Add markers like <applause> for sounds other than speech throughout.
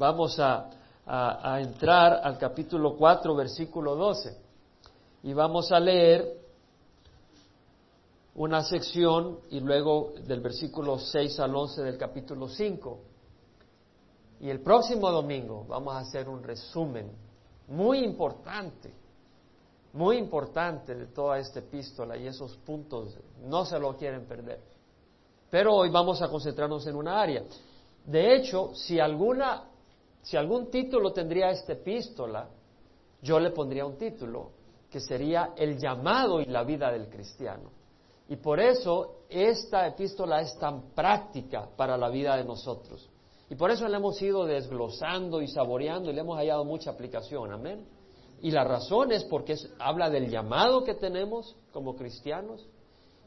vamos a, a entrar al capítulo 4, versículo 12. Y vamos a leer una sección y luego del versículo 6 al 11 del capítulo 5. Y el próximo domingo vamos a hacer un resumen muy importante, muy importante de toda esta epístola y esos puntos no se lo quieren perder. Pero hoy vamos a concentrarnos en una área. De hecho, si alguna si algún título tendría esta epístola, yo le pondría un título que sería el llamado y la vida del cristiano. Y por eso esta epístola es tan práctica para la vida de nosotros. Y por eso la hemos ido desglosando y saboreando y le hemos hallado mucha aplicación. Amén. Y la razón es porque habla del llamado que tenemos como cristianos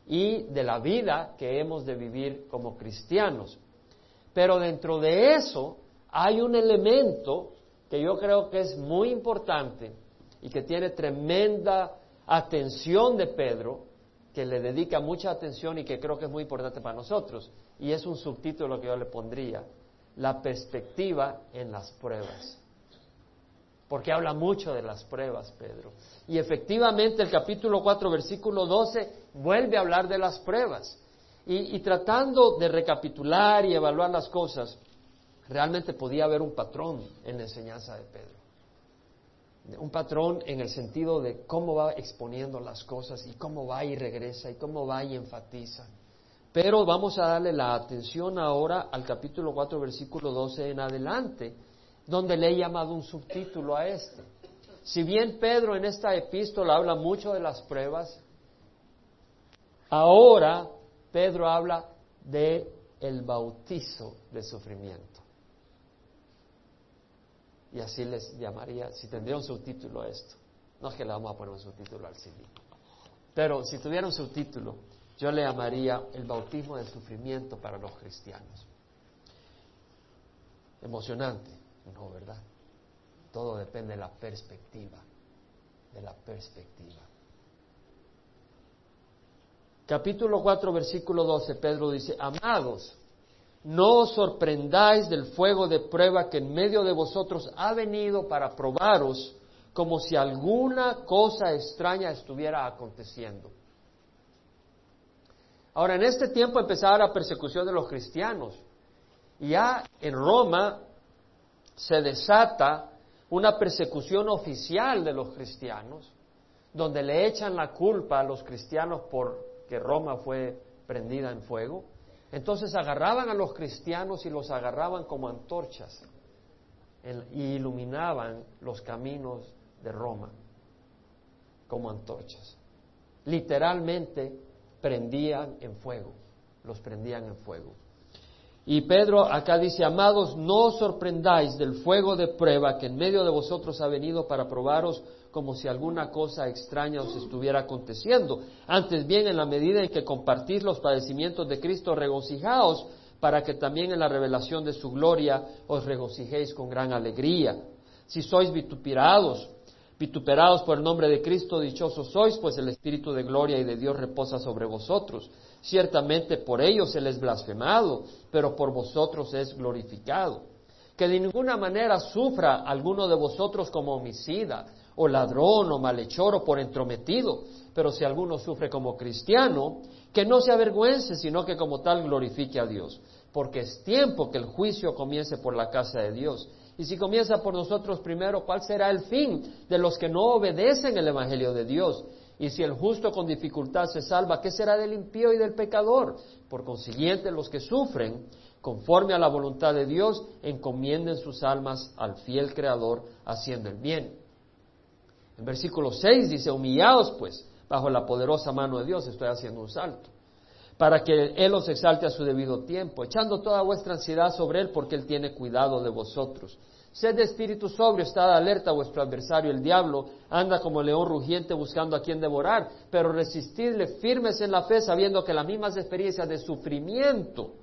y de la vida que hemos de vivir como cristianos. Pero dentro de eso hay un elemento que yo creo que es muy importante y que tiene tremenda atención de Pedro, que le dedica mucha atención y que creo que es muy importante para nosotros. Y es un subtítulo que yo le pondría, la perspectiva en las pruebas. Porque habla mucho de las pruebas, Pedro. Y efectivamente el capítulo 4, versículo 12, vuelve a hablar de las pruebas. Y, y tratando de recapitular y evaluar las cosas, realmente podía haber un patrón en la enseñanza de Pedro un patrón en el sentido de cómo va exponiendo las cosas y cómo va y regresa y cómo va y enfatiza. Pero vamos a darle la atención ahora al capítulo 4, versículo 12 en adelante, donde le he llamado un subtítulo a este. Si bien Pedro en esta epístola habla mucho de las pruebas, ahora Pedro habla de el bautizo de sufrimiento. Y así les llamaría, si tendría un subtítulo a esto. No es que le vamos a poner un subtítulo al CD. Pero si tuviera un subtítulo, yo le llamaría el bautismo del sufrimiento para los cristianos. Emocionante, no, ¿verdad? Todo depende de la perspectiva, de la perspectiva. Capítulo 4, versículo 12, Pedro dice, amados, no os sorprendáis del fuego de prueba que en medio de vosotros ha venido para probaros como si alguna cosa extraña estuviera aconteciendo. Ahora, en este tiempo empezaba la persecución de los cristianos. Ya en Roma se desata una persecución oficial de los cristianos, donde le echan la culpa a los cristianos por que Roma fue prendida en fuego. Entonces agarraban a los cristianos y los agarraban como antorchas y iluminaban los caminos de Roma como antorchas. Literalmente prendían en fuego, los prendían en fuego. Y Pedro acá dice, amados, no os sorprendáis del fuego de prueba que en medio de vosotros ha venido para probaros como si alguna cosa extraña os estuviera aconteciendo. Antes bien, en la medida en que compartís los padecimientos de Cristo, regocijaos para que también en la revelación de su gloria os regocijéis con gran alegría. Si sois vituperados, vituperados por el nombre de Cristo, dichosos sois, pues el Espíritu de gloria y de Dios reposa sobre vosotros. Ciertamente por ellos Él es blasfemado, pero por vosotros es glorificado. Que de ninguna manera sufra alguno de vosotros como homicida, o ladrón, o malhechor, o por entrometido, pero si alguno sufre como cristiano, que no se avergüence, sino que como tal glorifique a Dios. Porque es tiempo que el juicio comience por la casa de Dios. Y si comienza por nosotros primero, ¿cuál será el fin de los que no obedecen el Evangelio de Dios? Y si el justo con dificultad se salva, ¿qué será del impío y del pecador? Por consiguiente, los que sufren, conforme a la voluntad de Dios, encomienden sus almas al fiel Creador, haciendo el bien. En versículo 6 dice, humillaos pues bajo la poderosa mano de Dios, estoy haciendo un salto, para que Él os exalte a su debido tiempo, echando toda vuestra ansiedad sobre Él, porque Él tiene cuidado de vosotros. Sed de espíritu sobrio, estad alerta, vuestro adversario, el diablo, anda como león rugiente buscando a quien devorar, pero resistidle firmes en la fe, sabiendo que las mismas experiencias de sufrimiento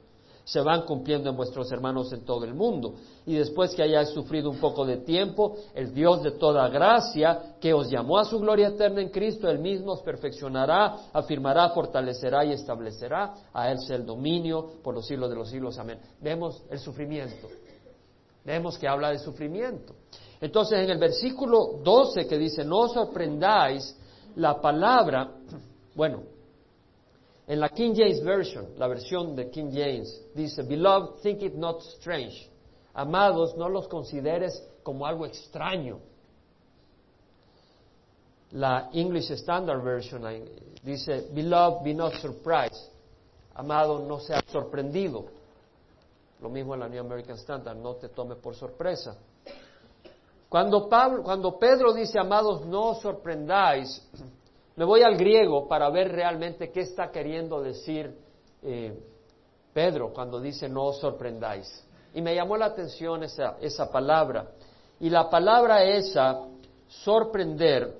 se van cumpliendo en vuestros hermanos en todo el mundo. Y después que hayáis sufrido un poco de tiempo, el Dios de toda gracia, que os llamó a su gloria eterna en Cristo, Él mismo os perfeccionará, afirmará, fortalecerá y establecerá. A Él sea el dominio por los siglos de los siglos. Amén. Vemos el sufrimiento Vemos que habla de sufrimiento. Entonces, en el versículo 12 que dice, no os sorprendáis, la palabra, <clears throat> bueno, en la King James Version, la versión de King James, dice, Beloved, think it not strange. Amados, no los consideres como algo extraño. La English Standard Version dice, Beloved, be not surprised. Amado, no seas sorprendido. Lo mismo en la New American Standard, no te tome por sorpresa. Cuando, Pablo, cuando Pedro dice, amados, no sorprendáis, me voy al griego para ver realmente qué está queriendo decir eh, Pedro cuando dice no os sorprendáis. Y me llamó la atención esa, esa palabra. Y la palabra esa, sorprender,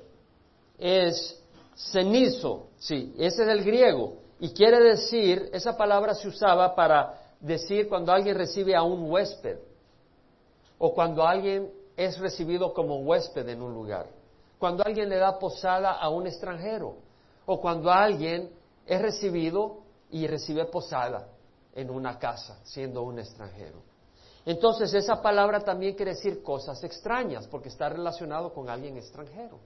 es cenizo, sí, ese es el griego. Y quiere decir, esa palabra se usaba para decir cuando alguien recibe a un huésped o cuando alguien es recibido como huésped en un lugar, cuando alguien le da posada a un extranjero, o cuando alguien es recibido y recibe posada en una casa, siendo un extranjero. Entonces esa palabra también quiere decir cosas extrañas, porque está relacionado con alguien extranjero.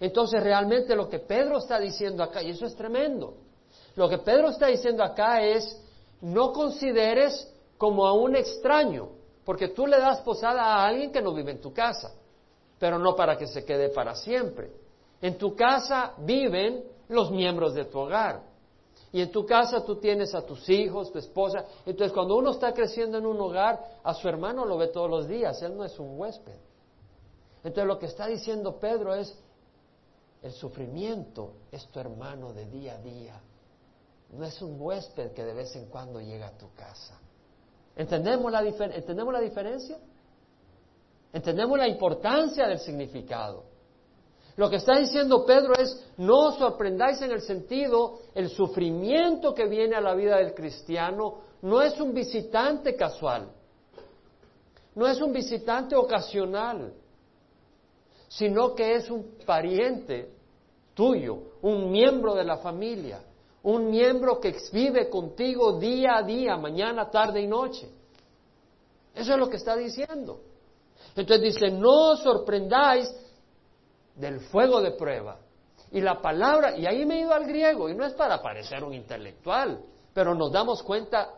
Entonces realmente lo que Pedro está diciendo acá, y eso es tremendo, lo que Pedro está diciendo acá es, no consideres como a un extraño, porque tú le das posada a alguien que no vive en tu casa, pero no para que se quede para siempre. En tu casa viven los miembros de tu hogar. Y en tu casa tú tienes a tus hijos, tu esposa. Entonces cuando uno está creciendo en un hogar, a su hermano lo ve todos los días. Él no es un huésped. Entonces lo que está diciendo Pedro es, el sufrimiento es tu hermano de día a día. No es un huésped que de vez en cuando llega a tu casa. ¿Entendemos la, ¿Entendemos la diferencia? ¿Entendemos la importancia del significado? Lo que está diciendo Pedro es, no os sorprendáis en el sentido, el sufrimiento que viene a la vida del cristiano no es un visitante casual, no es un visitante ocasional, sino que es un pariente tuyo, un miembro de la familia un miembro que vive contigo día a día, mañana, tarde y noche. Eso es lo que está diciendo. Entonces dice, no os sorprendáis del fuego de prueba. Y la palabra, y ahí me he ido al griego, y no es para parecer un intelectual, pero nos damos cuenta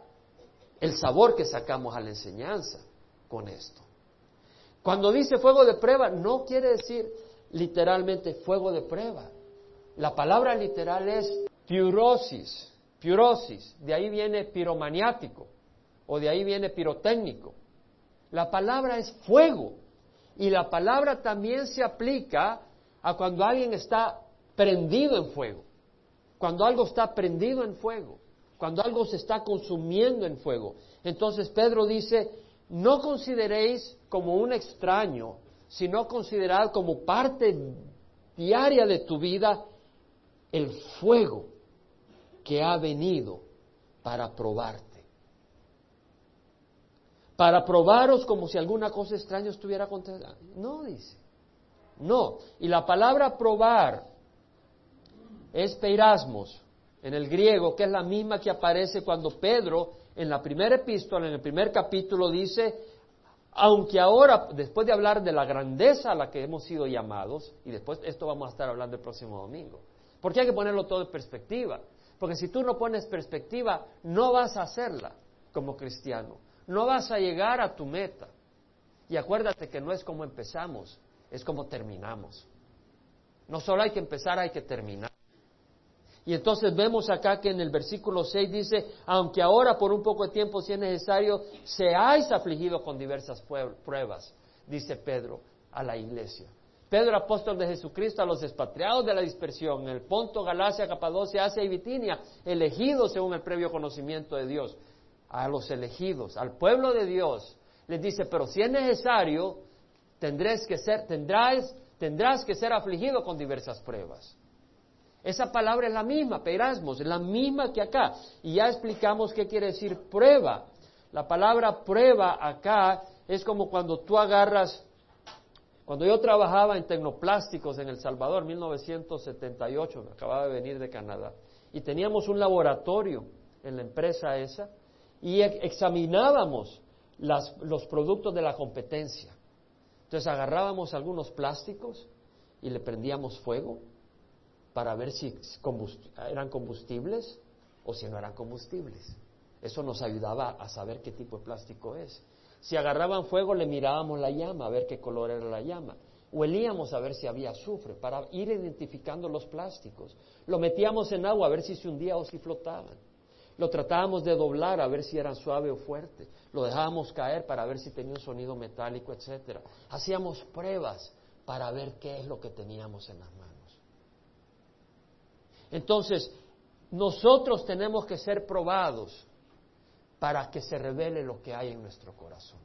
el sabor que sacamos a la enseñanza con esto. Cuando dice fuego de prueba, no quiere decir literalmente fuego de prueba. La palabra literal es Piurosis, piurosis, de ahí viene piromaniático o de ahí viene pirotécnico. La palabra es fuego y la palabra también se aplica a cuando alguien está prendido en fuego, cuando algo está prendido en fuego, cuando algo se está consumiendo en fuego. Entonces Pedro dice, no consideréis como un extraño, sino considerad como parte diaria de tu vida el fuego que ha venido para probarte. Para probaros como si alguna cosa extraña estuviera aconteciendo. No, dice. No. Y la palabra probar es peirasmos en el griego, que es la misma que aparece cuando Pedro en la primera epístola, en el primer capítulo, dice, aunque ahora, después de hablar de la grandeza a la que hemos sido llamados, y después esto vamos a estar hablando el próximo domingo, porque hay que ponerlo todo en perspectiva. Porque si tú no pones perspectiva, no vas a hacerla como cristiano. No vas a llegar a tu meta. Y acuérdate que no es como empezamos, es como terminamos. No solo hay que empezar, hay que terminar. Y entonces vemos acá que en el versículo 6 dice, aunque ahora por un poco de tiempo, si es necesario, seáis afligidos con diversas pruebas, dice Pedro a la iglesia. Pedro, apóstol de Jesucristo, a los expatriados de la dispersión, en el Ponto, Galacia, Capadocia, Asia y Bitinia, elegidos según el previo conocimiento de Dios, a los elegidos, al pueblo de Dios, les dice, pero si es necesario, tendrás que ser, tendrás, tendrás que ser afligido con diversas pruebas. Esa palabra es la misma, perasmos, es la misma que acá. Y ya explicamos qué quiere decir prueba. La palabra prueba acá es como cuando tú agarras cuando yo trabajaba en tecnoplásticos en El Salvador, 1978, acababa de venir de Canadá, y teníamos un laboratorio en la empresa esa, y examinábamos los productos de la competencia. Entonces agarrábamos algunos plásticos y le prendíamos fuego para ver si eran combustibles o si no eran combustibles. Eso nos ayudaba a saber qué tipo de plástico es. Si agarraban fuego, le mirábamos la llama, a ver qué color era la llama. Huelíamos a ver si había azufre, para ir identificando los plásticos. Lo metíamos en agua a ver si se hundía o si flotaban. Lo tratábamos de doblar a ver si era suave o fuerte. Lo dejábamos caer para ver si tenía un sonido metálico, etcétera. Hacíamos pruebas para ver qué es lo que teníamos en las manos. Entonces, nosotros tenemos que ser probados para que se revele lo que hay en nuestro corazón.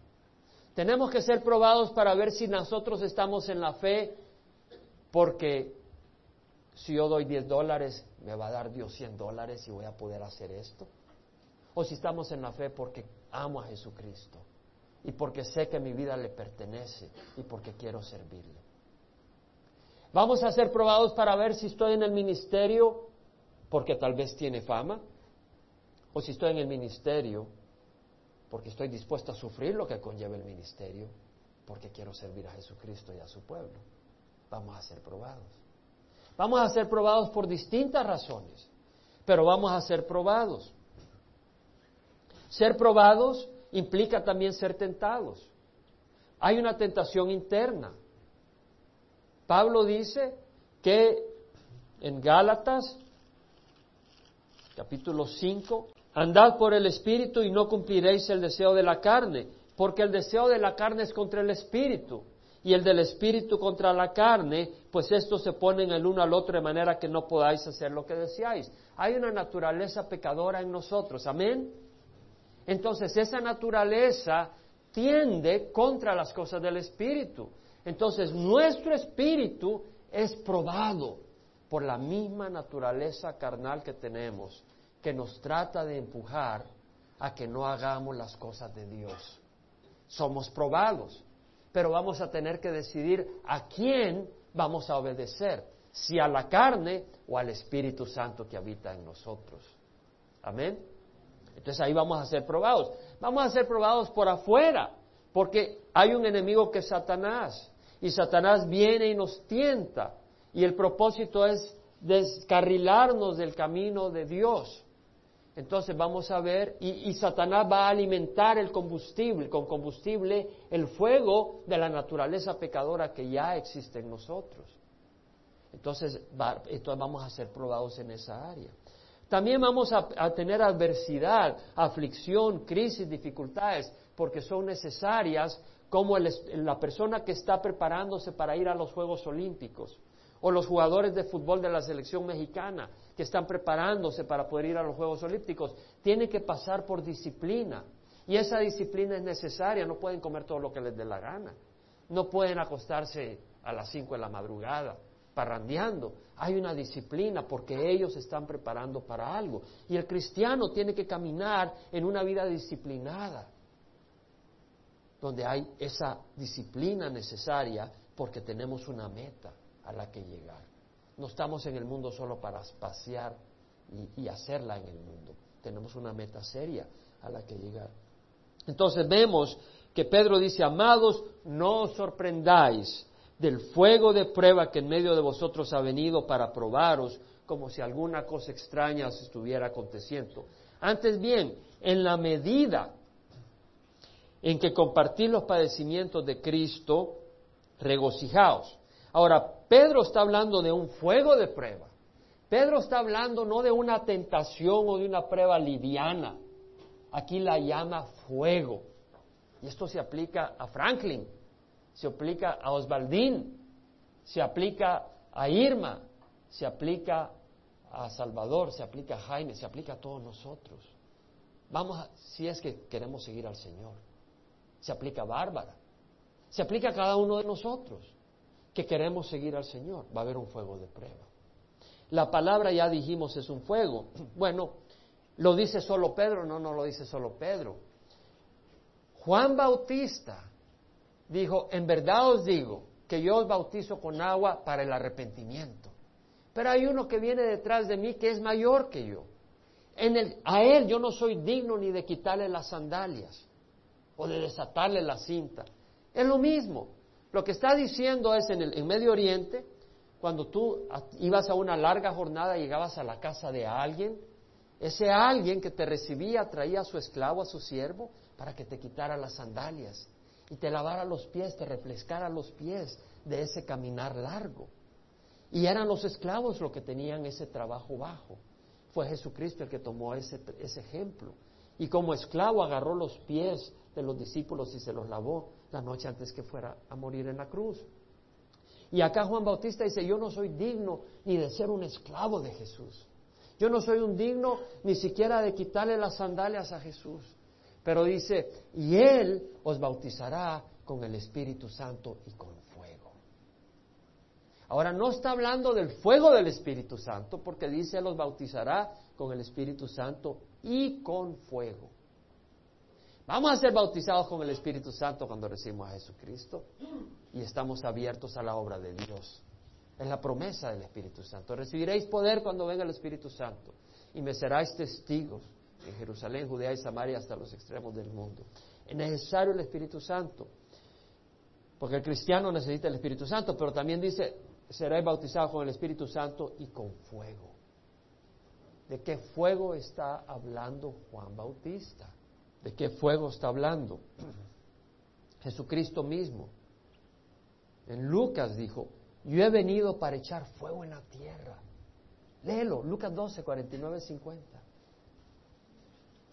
Tenemos que ser probados para ver si nosotros estamos en la fe, porque si yo doy 10 dólares, me va a dar Dios 100 dólares y voy a poder hacer esto. O si estamos en la fe porque amo a Jesucristo y porque sé que mi vida le pertenece y porque quiero servirle. Vamos a ser probados para ver si estoy en el ministerio porque tal vez tiene fama, o si estoy en el ministerio porque estoy dispuesto a sufrir lo que conlleva el ministerio, porque quiero servir a Jesucristo y a su pueblo. Vamos a ser probados. Vamos a ser probados por distintas razones, pero vamos a ser probados. Ser probados implica también ser tentados. Hay una tentación interna. Pablo dice que en Gálatas, capítulo 5, andad por el Espíritu y no cumpliréis el deseo de la carne, porque el deseo de la carne es contra el Espíritu y el del Espíritu contra la carne, pues estos se ponen el uno al otro de manera que no podáis hacer lo que deseáis. Hay una naturaleza pecadora en nosotros, amén. Entonces esa naturaleza tiende contra las cosas del Espíritu. Entonces, nuestro espíritu es probado por la misma naturaleza carnal que tenemos, que nos trata de empujar a que no hagamos las cosas de Dios. Somos probados, pero vamos a tener que decidir a quién vamos a obedecer, si a la carne o al Espíritu Santo que habita en nosotros. Amén. Entonces ahí vamos a ser probados. Vamos a ser probados por afuera, porque hay un enemigo que es Satanás. Y Satanás viene y nos tienta. Y el propósito es descarrilarnos del camino de Dios. Entonces vamos a ver, y, Satanás va a alimentar el combustible, con combustible, el fuego de la naturaleza pecadora que ya existe en nosotros. Entonces, entonces vamos a ser probados en esa área. También vamos a, tener adversidad, aflicción, crisis, dificultades, porque son necesarias como la persona que está preparándose para ir a los Juegos Olímpicos, o los jugadores de fútbol de la selección mexicana que están preparándose para poder ir a los Juegos Olímpicos, tiene que pasar por disciplina. Y esa disciplina es necesaria, no pueden comer todo lo que les dé la gana, no pueden acostarse a las 5 de la madrugada parrandeando. Hay una disciplina porque ellos están preparando para algo. Y el cristiano tiene que caminar en una vida disciplinada donde hay esa disciplina necesaria porque tenemos una meta a la que llegar. No estamos en el mundo solo para pasear y, hacerla en el mundo. Tenemos una meta seria a la que llegar. Entonces vemos que Pedro dice, amados, no os sorprendáis del fuego de prueba que en medio de vosotros ha venido para probaros como si alguna cosa extraña os estuviera aconteciendo. Antes bien, en la medida en que compartir los padecimientos de Cristo, regocijaos. Ahora, Pedro está hablando de un fuego de prueba. Pedro está hablando no de una tentación o de una prueba liviana. Aquí la llama fuego. Y esto se aplica a Franklin, se aplica a Osvaldín, se aplica a Irma, se aplica a Salvador, se aplica a Jaime, se aplica a todos nosotros. Vamos a, si es que queremos seguir al Señor se aplica a Bárbara, se aplica a cada uno de nosotros que queremos seguir al Señor. Va a haber un fuego de prueba. La palabra ya dijimos es un fuego. <clears throat> Bueno, ¿lo dice solo Pedro? No, no lo dice solo Pedro. Juan Bautista dijo, en verdad os digo que yo os bautizo con agua para el arrepentimiento. Pero hay uno que viene detrás de mí que es mayor que yo. En el, a él yo no soy digno ni de quitarle las sandalias. o de desatarle la cinta. Es lo mismo. Lo que está diciendo es en el Medio Oriente, cuando tú ibas a una larga jornada, llegabas a la casa de alguien, ese alguien que te recibía traía a su esclavo, a su siervo, para que te quitara las sandalias y te lavara los pies, te refrescara los pies de ese caminar largo. Y eran los esclavos los que tenían ese trabajo bajo. Fue Jesucristo el que tomó ese, ese ejemplo. Y como esclavo agarró los pies de los discípulos y se los lavó la noche antes que fuera a morir en la cruz. Y acá Juan Bautista dice, yo no soy digno ni de ser un esclavo de Jesús. Yo no soy un digno ni siquiera de quitarle las sandalias a Jesús. Pero dice, y Él os bautizará con el Espíritu Santo y con fuego. Ahora no está hablando del fuego del Espíritu Santo, porque dice, Él os bautizará con el Espíritu Santo y con fuego. Vamos a ser bautizados con el Espíritu Santo cuando recibimos a Jesucristo y estamos abiertos a la obra de Dios. Es la promesa del Espíritu Santo. Recibiréis poder cuando venga el Espíritu Santo y me seráis testigos en Jerusalén, Judea y Samaria hasta los extremos del mundo. Es necesario el Espíritu Santo, porque el cristiano necesita el Espíritu Santo, pero también dice, seréis bautizados con el Espíritu Santo y con fuego. ¿De qué fuego está hablando Juan Bautista? ¿De qué fuego está hablando? Jesucristo mismo. En Lucas dijo, yo he venido para echar fuego en la tierra. Léelo, Lucas 12, 49, 50.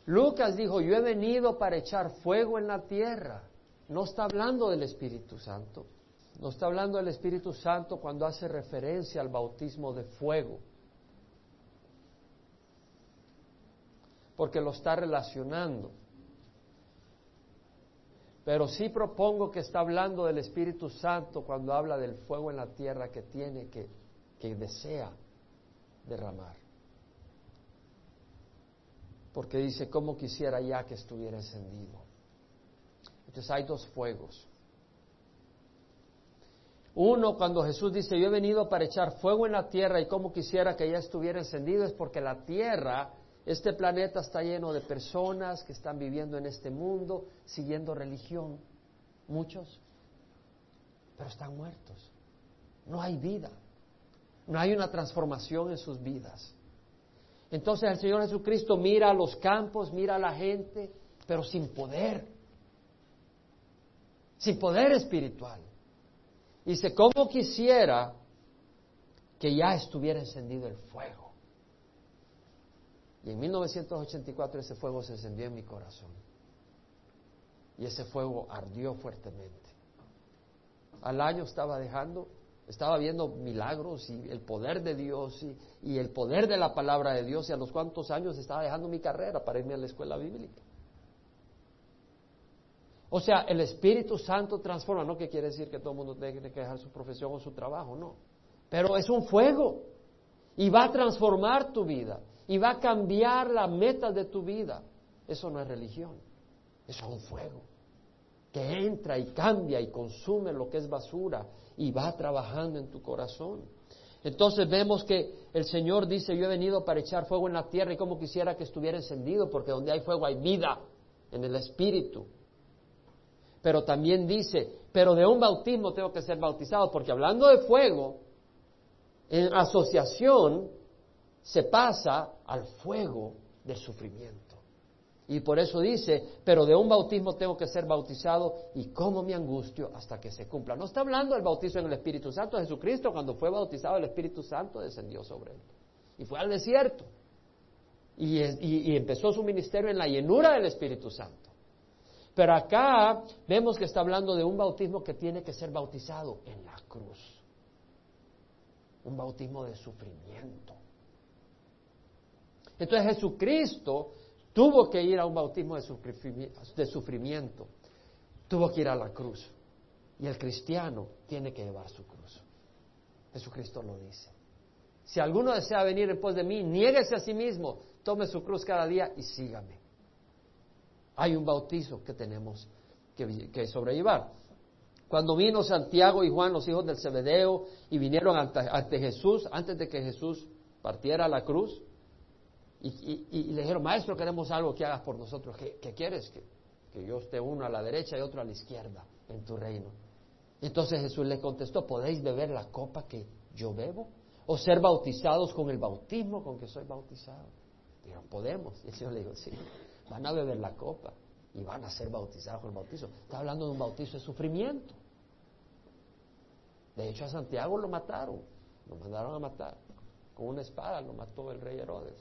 Lucas dijo, yo he venido para echar fuego en la tierra. No está hablando del Espíritu Santo. No está hablando del Espíritu Santo cuando hace referencia al bautismo de fuego. Porque lo está relacionando. Pero sí propongo que está hablando del Espíritu Santo cuando habla del fuego en la tierra que tiene, que, que desea derramar. Porque dice, ¿cómo quisiera ya que estuviera encendido? Entonces hay dos fuegos. Uno, cuando Jesús dice, yo he venido para echar fuego en la tierra y cómo quisiera que ya estuviera encendido, es porque la tierra este planeta está lleno de personas que están viviendo en este mundo siguiendo religión, muchos, pero están muertos. No hay vida, no hay una transformación en sus vidas. Entonces el Señor Jesucristo mira a los campos, mira a la gente, pero sin poder, sin poder espiritual. Dice, ¿cómo quisiera que ya estuviera encendido el fuego? Y en 1984 ese fuego se encendió en mi corazón. Y ese fuego ardió fuertemente. Al año estaba dejando, estaba viendo milagros y el poder de Dios y, el poder de la palabra de Dios. Y a los cuantos años estaba dejando mi carrera para irme a la escuela bíblica. O sea, el Espíritu Santo transforma, no que quiere decir que todo el mundo tiene que dejar su profesión o su trabajo, no. Pero es un fuego y va a transformar tu vida y va a cambiar la meta de tu vida. Eso no es religión, eso es un fuego que entra y cambia y consume lo que es basura y va trabajando en tu corazón. Entonces vemos que el Señor dice, yo he venido para echar fuego en la tierra y como quisiera que estuviera encendido, porque donde hay fuego hay vida en el Espíritu. Pero también dice, pero de un bautismo tengo que ser bautizado, porque hablando de fuego, en asociación se pasa al fuego del sufrimiento. Y por eso dice, pero de un bautismo tengo que ser bautizado y como mi angustio hasta que se cumpla. No está hablando del bautizo en el Espíritu Santo. Jesucristo cuando fue bautizado el Espíritu Santo descendió sobre él. Y fue al desierto. Y, y empezó su ministerio en la llenura del Espíritu Santo. Pero acá vemos que está hablando de un bautismo que tiene que ser bautizado en la cruz. Un bautismo de sufrimiento. Entonces Jesucristo tuvo que ir a un bautismo de sufrimiento, tuvo que ir a la cruz. Y el cristiano tiene que llevar su cruz. Jesucristo lo dice. Si alguno desea venir en pos de mí, niéguese a sí mismo, tome su cruz cada día y sígame. Hay un bautizo que tenemos que, sobrellevar. Cuando vino Santiago y Juan, los hijos del Zebedeo, y vinieron ante Jesús, antes de que Jesús partiera a la cruz, y, le dijeron, maestro, queremos algo que hagas por nosotros. ¿Qué, quieres? Que, yo esté uno a la derecha y otro a la izquierda en tu reino. Entonces Jesús le contestó, ¿podéis beber la copa que yo bebo? ¿O ser bautizados con el bautismo con que soy bautizado? Dijeron, podemos. Y el Señor le dijo, sí, van a beber la copa y van a ser bautizados con el bautismo. Está hablando de un bautizo de sufrimiento. De hecho, a Santiago lo mataron, lo mandaron a matar. Con una espada lo mató el rey Herodes.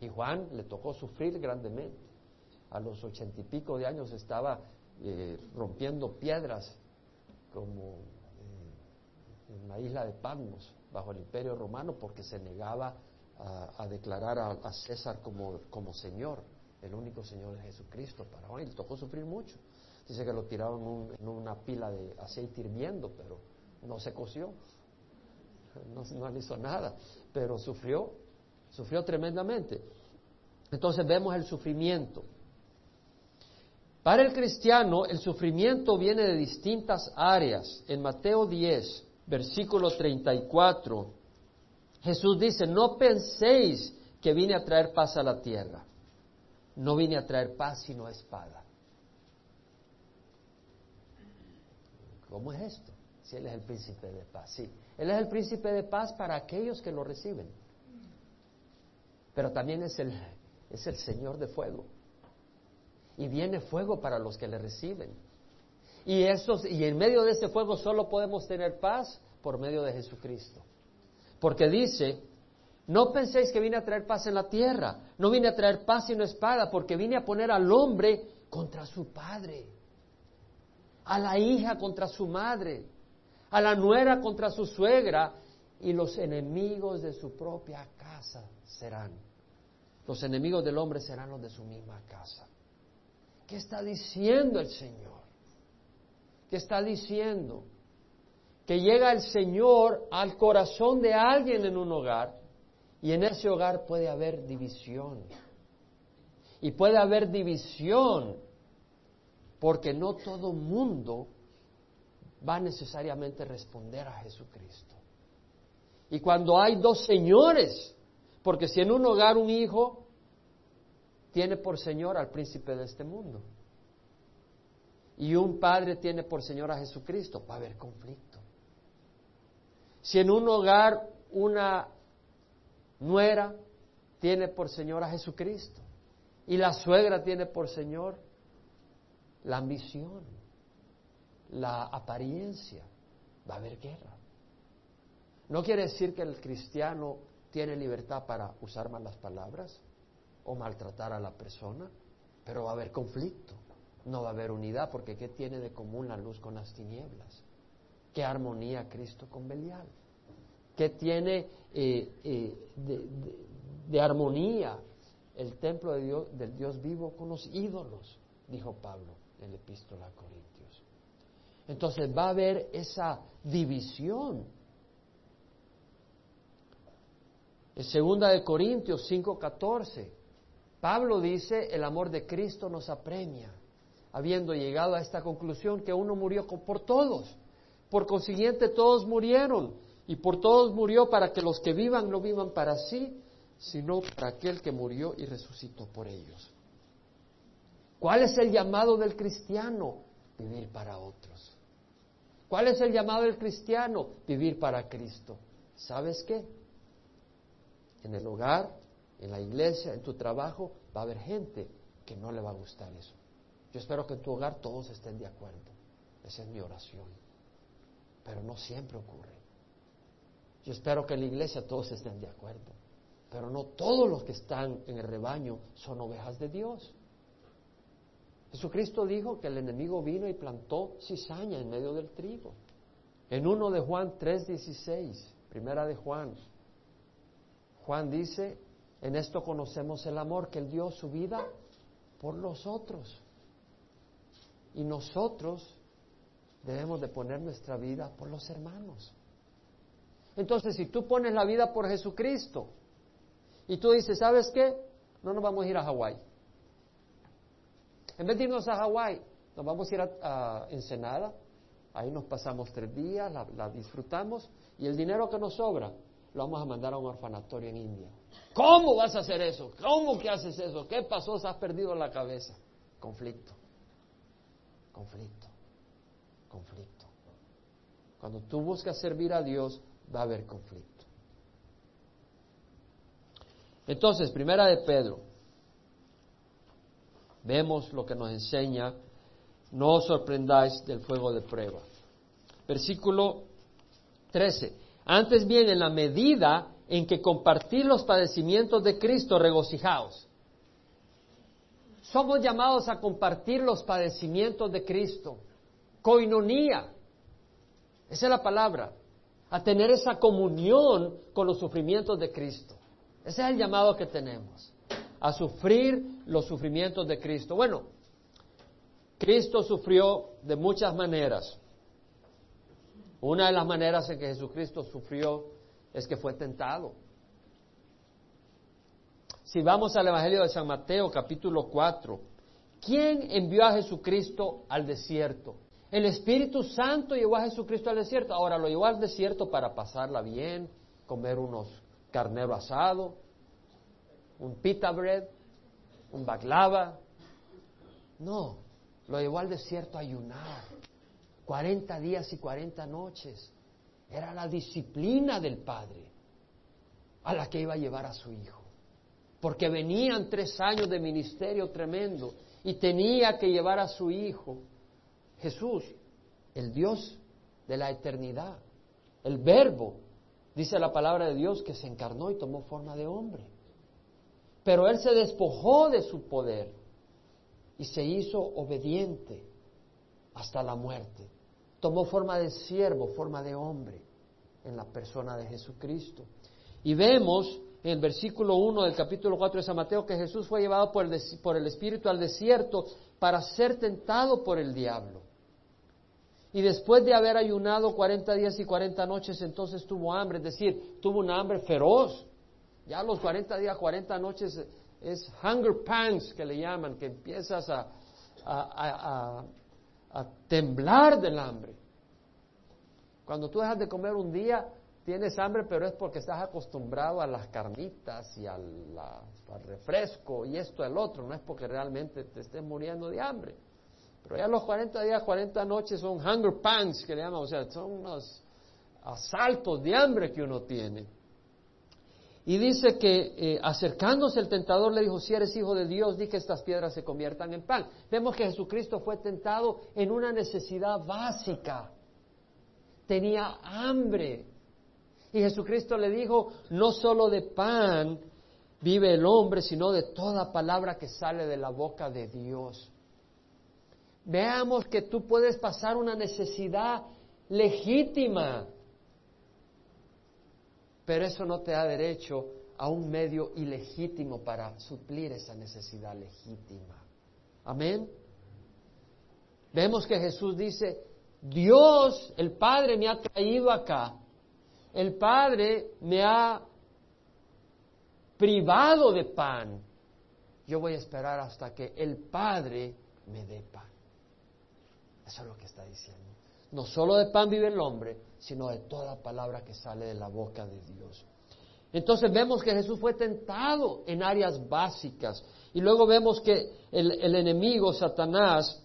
Y Juan le tocó sufrir grandemente. A los ochenta y pico de años estaba eh, rompiendo piedras como eh, en la isla de Patmos, bajo el imperio romano, porque se negaba a, declarar a, César como, como Señor, el único Señor de Jesucristo para Juan. Y le tocó sufrir mucho. Dice que lo tiraron en, una pila de aceite hirviendo, pero no se coció, no, no le hizo nada, pero sufrió, sufrió tremendamente. Entonces vemos el sufrimiento. Para el cristiano, el sufrimiento viene de distintas áreas. En Mateo 10, versículo 34, Jesús dice, no penséis que vine a traer paz a la tierra. No vine a traer paz sino espada. ¿Cómo es esto? Si Él es el príncipe de paz. Sí, Él es el príncipe de paz para aquellos que lo reciben. Pero también es el, es el Señor de fuego. Y viene fuego para los que le reciben. Y, esos, y en medio de ese fuego solo podemos tener paz por medio de Jesucristo. Porque dice, no penséis que vine a traer paz en la tierra, no vine a traer paz sino espada, porque vine a poner al hombre contra su padre, a la hija contra su madre, a la nuera contra su suegra, y los enemigos de su propia casa serán. Los enemigos del hombre serán los de su misma casa. ¿Qué está diciendo el Señor? ¿Qué está diciendo? Que llega el Señor al corazón de alguien en un hogar y en ese hogar puede haber división. Y puede haber división porque no todo mundo va necesariamente a responder a Jesucristo. Y cuando hay dos señores, porque si en un hogar un hijo tiene por Señor al príncipe de este mundo y un padre tiene por Señor a Jesucristo, va a haber conflicto. Si en un hogar una nuera tiene por Señor a Jesucristo y la suegra tiene por Señor la ambición, la apariencia, va a haber guerra. No quiere decir que el cristiano tiene libertad para usar malas palabras o maltratar a la persona, pero va a haber conflicto, no va a haber unidad, porque ¿qué tiene de común la luz con las tinieblas? ¿Qué armonía Cristo con Belial? ¿Qué tiene eh, eh, de, armonía el templo de Dios, del Dios vivo con los ídolos? Dijo Pablo en la epístola a Corintios. Entonces va a haber esa división. En segunda de Corintios 5:14, Pablo dice, el amor de Cristo nos apremia, habiendo llegado a esta conclusión que uno murió por todos. Por consiguiente, todos murieron y por todos murió para que los que vivan no vivan para sí, sino para aquel que murió y resucitó por ellos. ¿Cuál es el llamado del cristiano? Vivir para otros. ¿Cuál es el llamado del cristiano? Vivir para Cristo. ¿Sabes qué? En el hogar, en la iglesia, en tu trabajo, va a haber gente que no le va a gustar eso. Yo espero que en tu hogar todos estén de acuerdo. Esa es mi oración. Pero no siempre ocurre. Yo espero que en la iglesia todos estén de acuerdo, pero no todos los que están en el rebaño son ovejas de Dios. Jesucristo dijo que el enemigo vino y plantó cizaña en medio del trigo. En uno de Juan 3:16, primera de Juan, Juan dice, en esto conocemos el amor, que Él dio su vida por los otros. Y nosotros debemos de poner nuestra vida por los hermanos. Entonces, si tú pones la vida por Jesucristo y tú dices, ¿sabes qué? No nos vamos a ir a Hawái. En vez de irnos a Hawái, nos vamos a ir a, Ensenada. Ahí nos pasamos tres días, la, disfrutamos y el dinero que nos sobra lo vamos a mandar a un orfanatorio en India. ¿Cómo vas a hacer eso? ¿Cómo que haces eso? ¿Qué pasó? Se has perdido la cabeza. Conflicto, conflicto, conflicto. Cuando tú buscas servir a Dios, va a haber conflicto. Entonces, primera de Pedro, vemos lo que nos enseña, no os sorprendáis del fuego de prueba. Versículo 13. Antes bien, en la medida en que compartir los padecimientos de Cristo, regocijaos. Somos llamados a compartir los padecimientos de Cristo. Coinonía. Esa es la palabra. A tener esa comunión con los sufrimientos de Cristo. Ese es el llamado que tenemos. A sufrir los sufrimientos de Cristo. Bueno, Cristo sufrió de muchas maneras. Una de las maneras en que Jesucristo sufrió es que fue tentado. Si vamos al Evangelio de San Mateo capítulo 4, ¿quién envió a Jesucristo al desierto? El Espíritu Santo llevó a Jesucristo al desierto. Ahora lo llevó al desierto para pasarla bien, comer unos carnero asado, un pita bread, un baklava. No, lo llevó al desierto a ayunar. 40 días y 40 noches. Era la disciplina del Padre a la que iba a llevar a su Hijo. Porque venían tres años de ministerio tremendo y tenía que llevar a su Hijo, Jesús, el Dios de la eternidad, el Verbo, dice la palabra de Dios, que se encarnó y tomó forma de hombre. Pero Él se despojó de su poder y se hizo obediente hasta la muerte tomó forma de siervo, forma de hombre en la persona de Jesucristo. Y vemos en el versículo 1 del capítulo 4 de San Mateo que Jesús fue llevado por el, por el Espíritu al desierto para ser tentado por el diablo. Y después de haber ayunado 40 días y 40 noches, entonces tuvo hambre, es decir, tuvo una hambre feroz. Ya los 40 días, 40 noches es hunger pangs que le llaman, que empiezas a, temblar del hambre. Cuando tú dejas de comer un día, tienes hambre, pero es porque estás acostumbrado a las carnitas y al, refresco y esto, el otro, no es porque realmente te estés muriendo de hambre. Pero ya los 40 días, 40 noches son hunger pangs, que le llaman, o sea, son unos asaltos de hambre que uno tiene. Y dice que eh, acercándose el tentador le dijo, si eres hijo de Dios, di que estas piedras se conviertan en pan. Vemos que Jesucristo fue tentado en una necesidad básica. Tenía hambre. Y Jesucristo le dijo, no solo de pan vive el hombre, sino de toda palabra que sale de la boca de Dios. Veamos que tú puedes pasar una necesidad legítima pero eso no te da derecho a un medio ilegítimo para suplir esa necesidad legítima. Amén. Vemos que Jesús dice, Dios, el Padre me ha traído acá, el Padre me ha privado de pan, yo voy a esperar hasta que el Padre me dé pan. Eso es lo que está diciendo. No solo de pan vive el hombre, sino de toda palabra que sale de la boca de Dios. Entonces vemos que Jesús fue tentado en áreas básicas. Y luego vemos que el, enemigo, Satanás,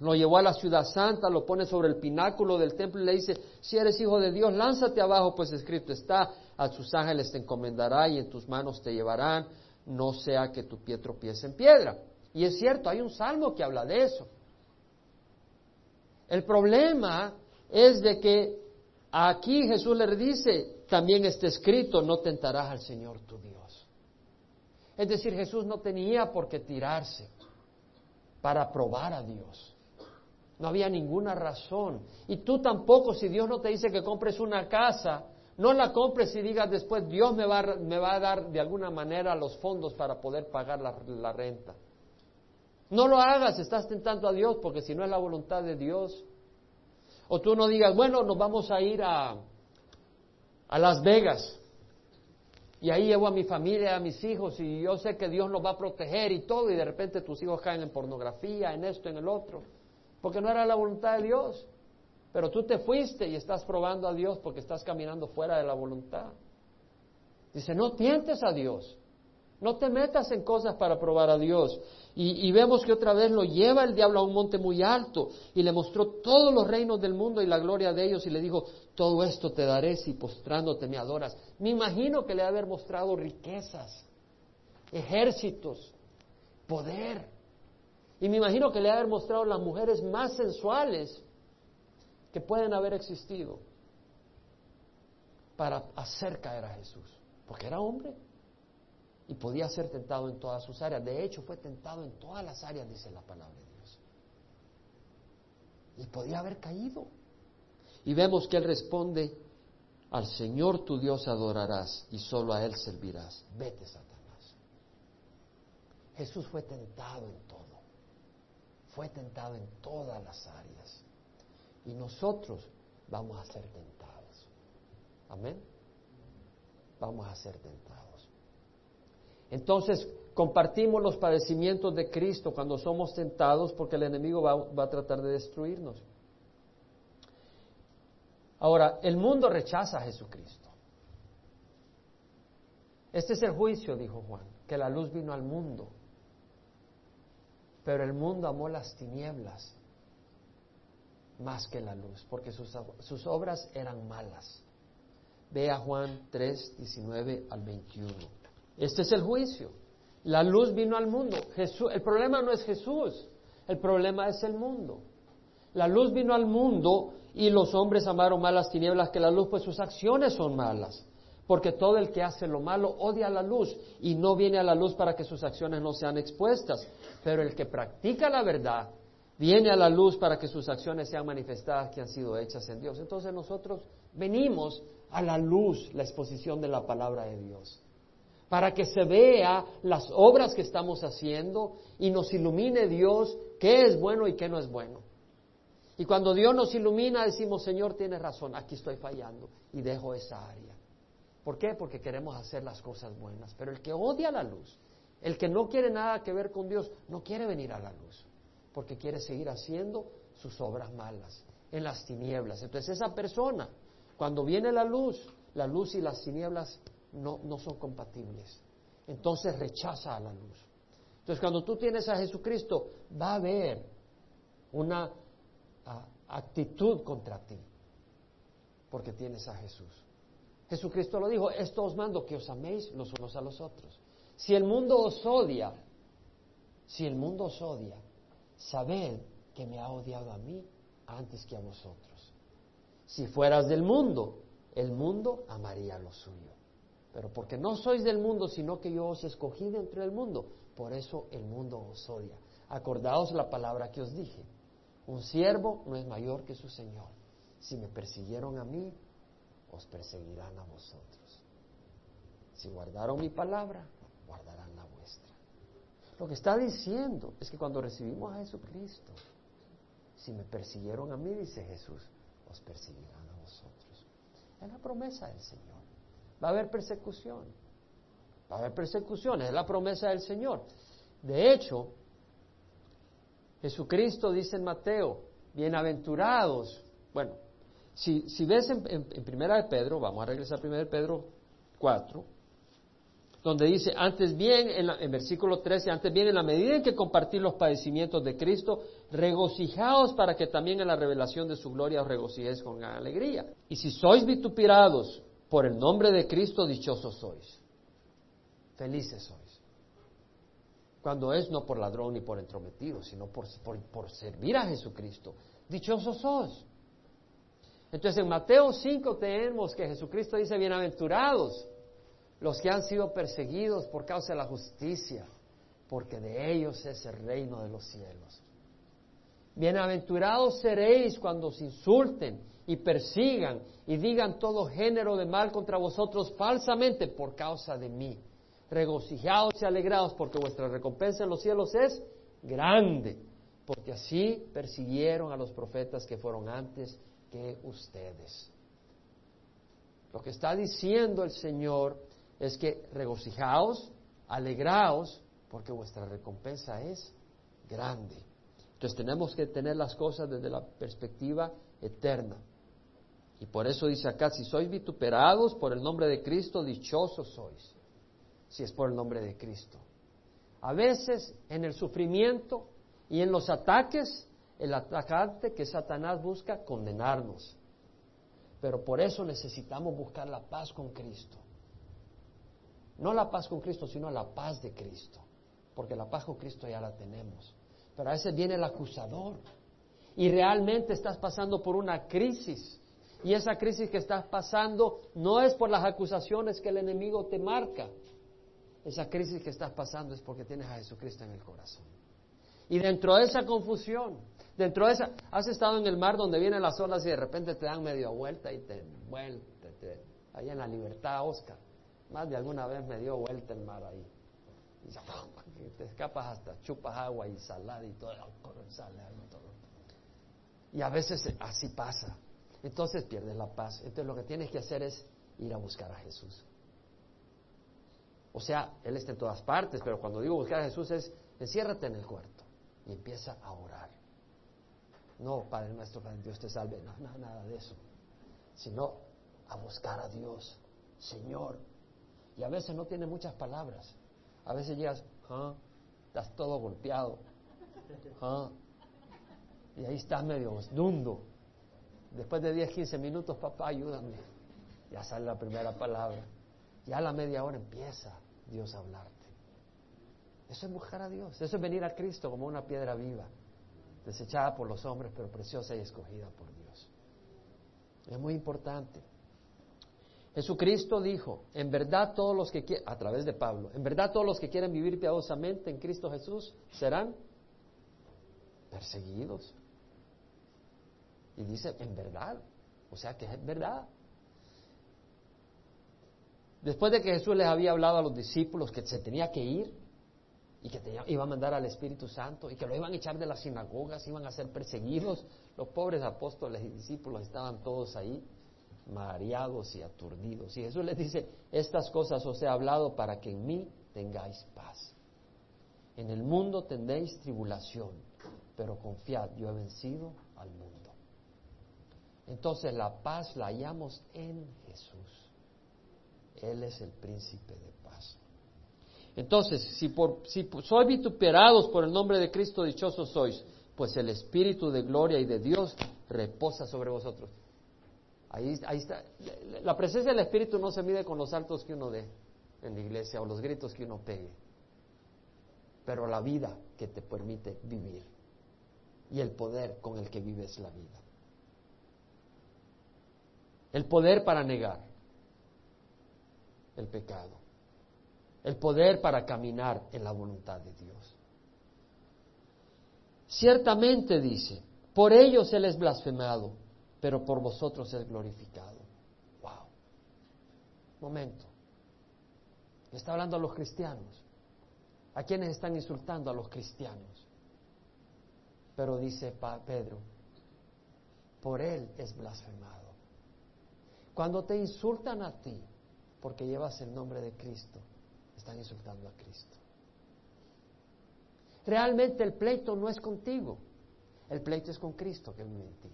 lo llevó a la ciudad santa, lo pone sobre el pináculo del templo y le dice, si eres hijo de Dios, lánzate abajo, pues escrito está, a sus ángeles te encomendará y en tus manos te llevarán, no sea que tu pie tropiece en piedra. Y es cierto, hay un salmo que habla de eso. El problema es de que aquí Jesús le dice, también está escrito, no tentarás al Señor tu Dios. Es decir, Jesús no tenía por qué tirarse para probar a Dios. No había ninguna razón. Y tú tampoco, si Dios no te dice que compres una casa, no la compres y digas después, Dios me va, me va a dar de alguna manera los fondos para poder pagar la renta. No lo hagas, estás tentando a Dios, porque si no es la voluntad de Dios. O tú no digas, bueno, nos vamos a ir a, a Las Vegas. Y ahí llevo a mi familia, a mis hijos, y yo sé que Dios nos va a proteger y todo, y de repente tus hijos caen en pornografía, en esto, en el otro. Porque no era la voluntad de Dios. Pero tú te fuiste y estás probando a Dios porque estás caminando fuera de la voluntad. Dice, no tientes a Dios. No te metas en cosas para probar a Dios. Y, vemos que otra vez lo lleva el diablo a un monte muy alto y le mostró todos los reinos del mundo y la gloria de ellos y le dijo, todo esto te daré si postrándote me adoras. Me imagino que le ha haber mostrado riquezas, ejércitos, poder. Y me imagino que le ha haber mostrado las mujeres más sensuales que pueden haber existido para hacer caer a Jesús, porque era hombre y podía ser tentado en todas sus áreas. De hecho, fue tentado en todas las áreas, dice la palabra de Dios. Y podía haber caído. Y vemos que él responde, al Señor tu Dios adorarás y solo a Él servirás. Vete, Satanás. Jesús fue tentado en todo. Fue tentado en todas las áreas. Y nosotros vamos a ser tentados. Amén. Vamos a ser tentados. Entonces, compartimos los padecimientos de Cristo cuando somos tentados porque el enemigo va, a tratar de destruirnos. Ahora, el mundo rechaza a Jesucristo. Este es el juicio, dijo Juan, que la luz vino al mundo, pero el mundo amó las tinieblas más que la luz, porque sus, sus obras eran malas. Ve a Juan 3, 19 al 21. Este es el juicio. La luz vino al mundo. El problema no es Jesús, el problema es el mundo. La luz vino al mundo y los hombres amaron más las tinieblas que la luz, pues sus acciones son malas. Porque todo el que hace lo malo odia la luz y no viene a la luz para que sus acciones no sean expuestas. Pero el que practica la verdad viene a la luz para que sus acciones sean manifestadas que han sido hechas en Dios. Entonces nosotros venimos a la luz, la exposición de la palabra de Dios para que se vea las obras que estamos haciendo y nos ilumine Dios qué es bueno y qué no es bueno. Y cuando Dios nos ilumina decimos, Señor, tienes razón, aquí estoy fallando y dejo esa área. ¿Por qué? Porque queremos hacer las cosas buenas. Pero el que odia la luz, el que no quiere nada que ver con Dios, no quiere venir a la luz, porque quiere seguir haciendo sus obras malas en las tinieblas. Entonces esa persona, cuando viene la luz, la luz y las tinieblas no, no son compatibles. Entonces rechaza a la luz. Entonces cuando tú tienes a Jesucristo, va a haber una actitud contra ti, porque tienes a Jesús. Jesucristo lo dijo, esto os mando que os améis los unos a los otros. Si el mundo os odia, si el mundo os odia, sabed que me ha odiado a mí antes que a vosotros. Si fueras del mundo, el mundo amaría lo suyo. Pero porque no sois del mundo, sino que yo os escogí dentro del mundo, por eso el mundo os odia. Acordaos la palabra que os dije. Un siervo no es mayor que su Señor. Si me persiguieron a mí, os perseguirán a vosotros. Si guardaron mi palabra, guardarán la vuestra. Lo que está diciendo es que cuando recibimos a Jesucristo, si me persiguieron a mí, dice Jesús, os perseguirán a vosotros. Es la promesa del Señor va a haber persecución. Va a haber persecución, es la promesa del Señor. De hecho, Jesucristo dice en Mateo, bienaventurados. Bueno, si, si ves en, Primera de Pedro, vamos a regresar a Primera de Pedro 4, donde dice, antes bien, en, en, versículo 13, antes bien, en la medida en que compartir los padecimientos de Cristo, regocijaos para que también en la revelación de su gloria os regocijéis con alegría. Y si sois vituperados por el nombre de Cristo, dichosos sois. Felices sois. Cuando es no por ladrón ni por entrometido, sino por, por, servir a Jesucristo. Dichosos sois. Entonces en Mateo 5 tenemos que Jesucristo dice, bienaventurados los que han sido perseguidos por causa de la justicia, porque de ellos es el reino de los cielos. Bienaventurados seréis cuando os insulten y persigan y digan todo género de mal contra vosotros falsamente por causa de mí. Regocijaos y alegraos porque vuestra recompensa en los cielos es grande, porque así persiguieron a los profetas que fueron antes que ustedes. Lo que está diciendo el Señor es que regocijaos, alegraos, porque vuestra recompensa es grande. Entonces tenemos que tener las cosas desde la perspectiva eterna. Y por eso dice acá, si sois vituperados por el nombre de Cristo, dichosos sois. si es por el nombre de Cristo. A veces en el sufrimiento y en los ataques, el atacante que Satanás busca condenarnos. Pero por eso necesitamos buscar la paz con Cristo. No la paz con Cristo, sino la paz de Cristo. Porque la paz con Cristo ya la tenemos. Pero a veces viene el acusador. Y realmente estás pasando por una crisis. Y esa crisis que estás pasando no es por las acusaciones que el enemigo te marca. Esa crisis que estás pasando es porque tienes a Jesucristo en el corazón. Y dentro de esa confusión, dentro de esa, has estado en el mar donde vienen las olas y de repente te dan medio vuelta y te vuelta, ahí en la libertad, Oscar. Más de alguna vez me dio vuelta el mar ahí. Y <laughs> te escapas hasta chupas agua y salada y todo, <laughs> todo. Y a veces así pasa. Entonces pierdes la paz. Entonces lo que tienes que hacer es ir a buscar a Jesús. O sea, Él está en todas partes, pero cuando digo buscar a Jesús es enciérrate en el cuarto y empieza a orar. No, Padre nuestro, Padre Dios te salve, no, no, nada de eso. Sino a buscar a Dios, Señor. Y a veces no tiene muchas palabras. A veces llegas, ¿ah? estás todo golpeado. ¿ah? Y ahí estás medio dundo. Después de 10, 15 minutos, papá, ayúdame. Ya sale la primera palabra. Ya a la media hora empieza Dios a hablarte. Eso es buscar a Dios. Eso es venir a Cristo como una piedra viva, desechada por los hombres, pero preciosa y escogida por Dios. Es muy importante. Jesucristo dijo, en verdad todos los que a través de Pablo, en verdad todos los que quieren vivir piadosamente en Cristo Jesús serán perseguidos. Y dice, en verdad, o sea que es verdad. Después de que Jesús les había hablado a los discípulos que se tenía que ir y que iba a mandar al Espíritu Santo y que lo iban a echar de las sinagogas, iban a ser perseguidos, los pobres apóstoles y discípulos estaban todos ahí mareados y aturdidos. Y Jesús les dice, estas cosas os he hablado para que en mí tengáis paz. En el mundo tendréis tribulación, pero confiad, yo he vencido al mundo. Entonces la paz la hallamos en Jesús. Él es el príncipe de paz. Entonces, si, por, si sois vituperados por el nombre de Cristo, dichosos sois, pues el Espíritu de gloria y de Dios reposa sobre vosotros. Ahí, ahí está. La presencia del Espíritu no se mide con los saltos que uno dé en la iglesia o los gritos que uno pegue, pero la vida que te permite vivir y el poder con el que vives la vida. El poder para negar, el pecado. El poder para caminar en la voluntad de Dios. Ciertamente dice, por ellos Él es blasfemado, pero por vosotros es glorificado. Wow. Momento. Está hablando a los cristianos. ¿A quienes están insultando? A los cristianos. Pero dice Pedro, por Él es blasfemado. Cuando te insultan a ti, porque llevas el nombre de Cristo, están insultando a Cristo. Realmente el pleito no es contigo, el pleito es con Cristo que en ti.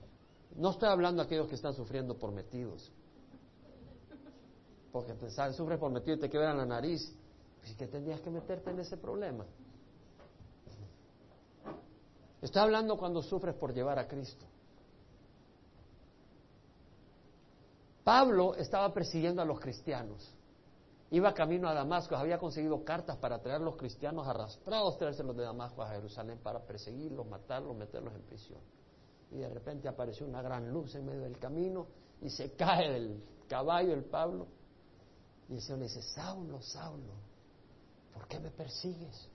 No estoy hablando de aquellos que están sufriendo por metidos, porque te sufres por metido y te quebran la nariz, pues que tendrías que meterte en ese problema. Estoy hablando cuando sufres por llevar a Cristo. Pablo estaba persiguiendo a los cristianos. Iba camino a Damasco, había conseguido cartas para traer a los cristianos arrastrados, traérselos de Damasco a Jerusalén para perseguirlos, matarlos, meterlos en prisión. Y de repente apareció una gran luz en medio del camino y se <laughs> cae del caballo el Pablo. Y el Señor le dice, Saulo, Saulo, ¿por qué me persigues?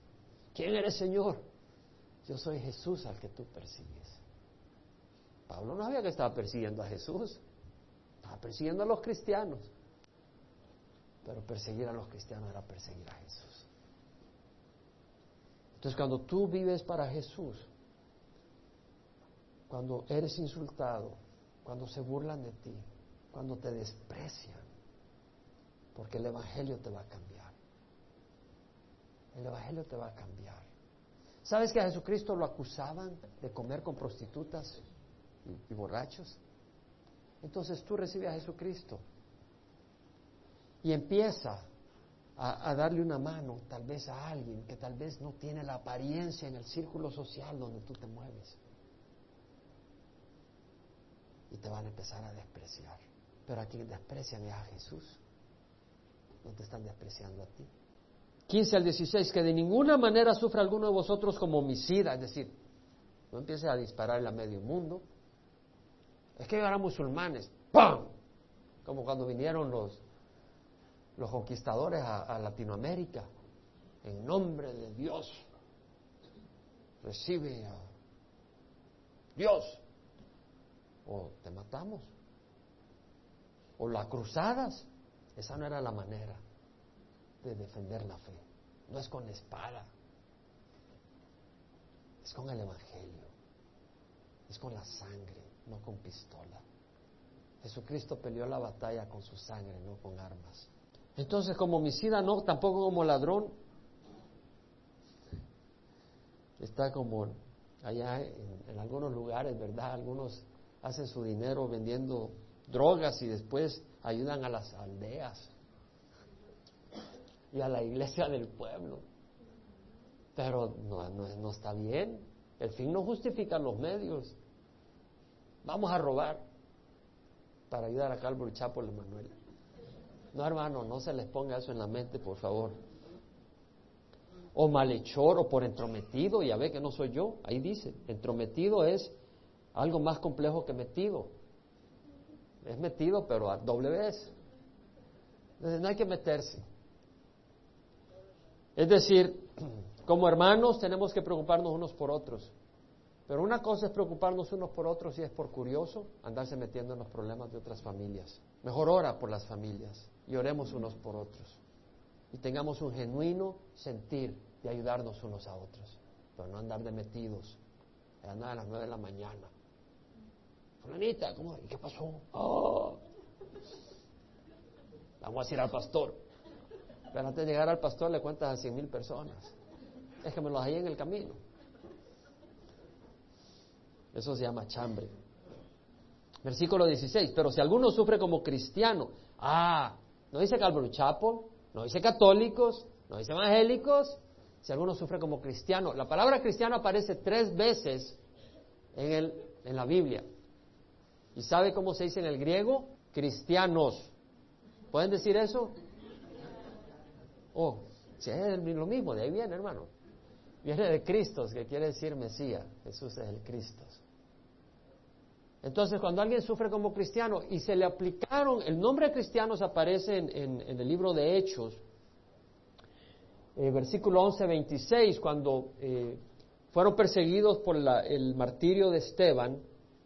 ¿Quién eres, Señor? Yo soy Jesús al que tú persigues. Pablo no sabía que estaba persiguiendo a Jesús persiguiendo a los cristianos. Pero perseguir a los cristianos era perseguir a Jesús. Entonces cuando tú vives para Jesús, cuando eres insultado, cuando se burlan de ti, cuando te desprecian, porque el Evangelio te va a cambiar. El Evangelio te va a cambiar. ¿Sabes que a Jesucristo lo acusaban de comer con prostitutas y, y borrachos? Entonces tú recibes a Jesucristo y empieza a, darle una mano tal vez a alguien que tal vez no tiene la apariencia en el círculo social donde tú te mueves. Y te van a empezar a despreciar. Pero a quien desprecian es a Jesús. No te están despreciando a ti. 15 al 16, que de ninguna manera sufra alguno de vosotros como homicida, es decir, no empiece a disparar a medio mundo. Es que eran musulmanes, ¡pam! Como cuando vinieron los, los conquistadores a, Latinoamérica, en nombre de Dios, recibe a Dios, o te matamos, o las cruzadas, esa no era la manera de defender la fe. No es con espada, es con el Evangelio, es con la sangre, no con pistola. Jesucristo peleó la batalla con su sangre, no con armas. Entonces, como homicida, no, tampoco como ladrón. Está como allá en, algunos lugares, ¿verdad? Algunos hacen su dinero vendiendo drogas y después ayudan a las aldeas y a la iglesia del pueblo. Pero no, no, está bien. El fin no justifica los medios. Vamos a robar para ayudar a Calvo y Chapo Manuel. No, hermano, no se les ponga eso en la mente, por favor. O malhechor o por entrometido, ya ve que no soy yo, ahí dice, entrometido es algo más complejo que metido. Es metido, pero a doble vez. Entonces no hay que meterse. Es decir, <clears throat> como hermanos tenemos que preocuparnos unos por otros. Pero una cosa es preocuparnos unos por otros y es por curioso andarse metiendo en los problemas de otras familias. Mejor ora por las familias y oremos unos por otros. Y tengamos un genuino sentir de ayudarnos unos a otros. Pero no andar de metidos, a las nueve de la mañana. Fulanita, ¿cómo? ¿Y qué pasó? Oh. Vamos a ir al pastor. Pero antes de llegar al pastor le cuentas a cien mil personas. Es que me los en el camino. Eso se llama chambre. Versículo 16. Pero si alguno sufre como cristiano, ah, no dice Calvary Chapel, no dice católicos, no dice evangélicos. Si alguno sufre como cristiano, la palabra cristiano aparece tres veces en, el, en la Biblia. ¿Y sabe cómo se dice en el griego? Cristianos. ¿Pueden decir eso? Oh, si es lo mismo, de ahí viene, hermano. Viene de Cristo, que quiere decir Mesías. Jesús es el Cristo. Entonces, cuando alguien sufre como cristiano y se le aplicaron, el nombre de cristianos aparece en, el libro de Hechos, eh, versículo 11, 26, cuando eh, fueron perseguidos por el martirio de Esteban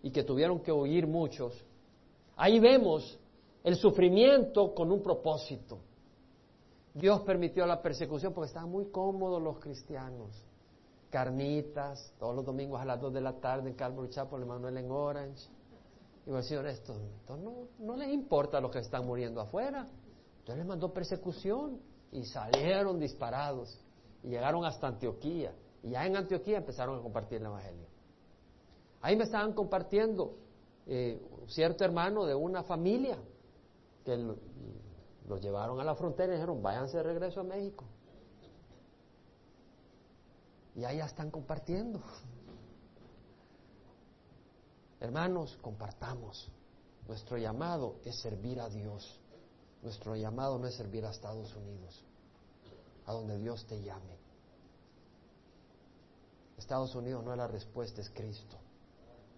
y que tuvieron que huir muchos. Ahí vemos el sufrimiento con un propósito. Dios permitió la persecución porque estaban muy cómodos los cristianos. Carnitas, todos los domingos a las 2 de la tarde en Calvary Chapel, Emanuel en Orange. Y el Señor, esto, no, no les importa a los que están muriendo afuera. Entonces les mandó persecución y salieron disparados y llegaron hasta Antioquía. Y ya en Antioquía empezaron a compartir el Evangelio. Ahí me estaban compartiendo eh, cierto hermano de una familia que los llevaron a la frontera y dijeron, váyanse de regreso a México. Y ahí ya están compartiendo. Hermanos, compartamos. Nuestro llamado es servir a Dios. Nuestro llamado no es servir a Estados Unidos, a donde Dios te llame. Estados Unidos no es la respuesta, es Cristo.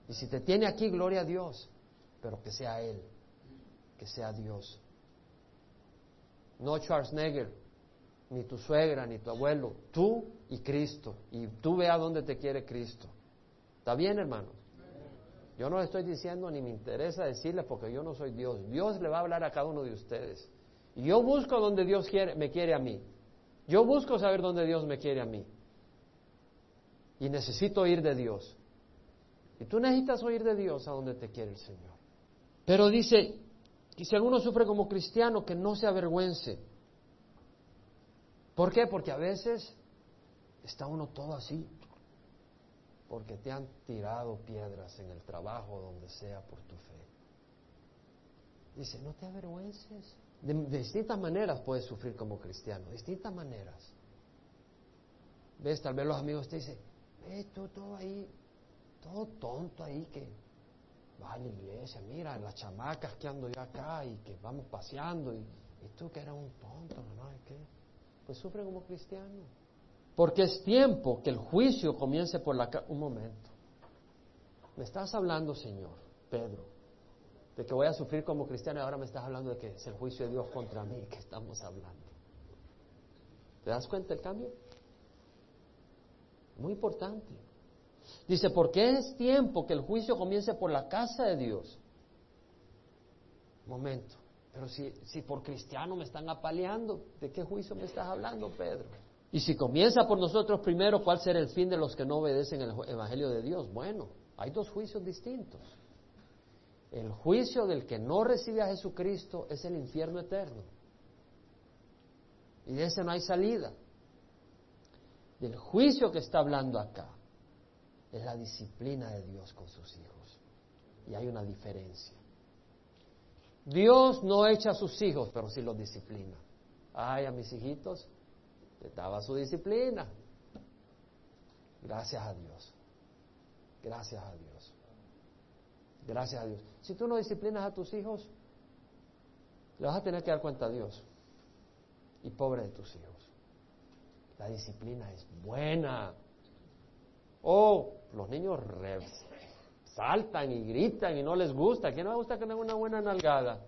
Y si te tiene aquí, gloria a Dios, pero que sea Él, que sea Dios no Schwarzenegger, ni tu suegra, ni tu abuelo, tú y Cristo. Y tú ve a dónde te quiere Cristo. ¿Está bien, hermano? Yo no estoy diciendo ni me interesa decirle porque yo no soy Dios. Dios le va a hablar a cada uno de ustedes. Y yo busco donde Dios quiere, me quiere a mí. Yo busco saber dónde Dios me quiere a mí. Y necesito oír de Dios. Y tú necesitas oír de Dios a donde te quiere el Señor. Pero dice, y si alguno sufre como cristiano, que no se avergüence. ¿Por qué? Porque a veces está uno todo así, porque te han tirado piedras en el trabajo, donde sea, por tu fe. Dice, no te avergüences. De, distintas maneras puedes sufrir como cristiano, distintas maneras. ¿Ves? Tal vez los amigos te dicen, ve tú todo ahí, todo tonto ahí que va a la iglesia, mira las chamacas que ando yo acá y que vamos paseando y, tú que eres un tonto, ¿no? ¿Qué? Pues sufre como cristiano. Porque es tiempo que el juicio comience por la... Un momento. Me estás hablando, Señor, Pedro, de que voy a sufrir como cristiano y ahora me estás hablando de que es el juicio de Dios contra mí que estamos hablando. ¿Te das cuenta el cambio? Muy importante. Dice, porque es tiempo que el juicio comience por la casa de Dios. Momento. Pero si, si por cristiano me están apaleando, ¿de qué juicio me estás hablando, Pedro? Y si comienza por nosotros primero, ¿cuál será el fin de los que no obedecen el Evangelio de Dios? Bueno, hay dos juicios distintos. El juicio del que no recibe a Jesucristo es el infierno eterno. Y de ese no hay salida. Del juicio que está hablando acá es la disciplina de Dios con sus hijos. Y hay una diferencia. Dios no echa a sus hijos, pero sí los disciplina. Ay, a mis hijitos les daba su disciplina. Gracias a Dios. Gracias a Dios. Gracias a Dios. Si tú no disciplinas a tus hijos, le vas a tener que dar cuenta a Dios. Y pobre de tus hijos. La disciplina es buena. Oh, los niños saltan y gritan y no les gusta. ¿A quién no le gusta que tenga una buena nalgada?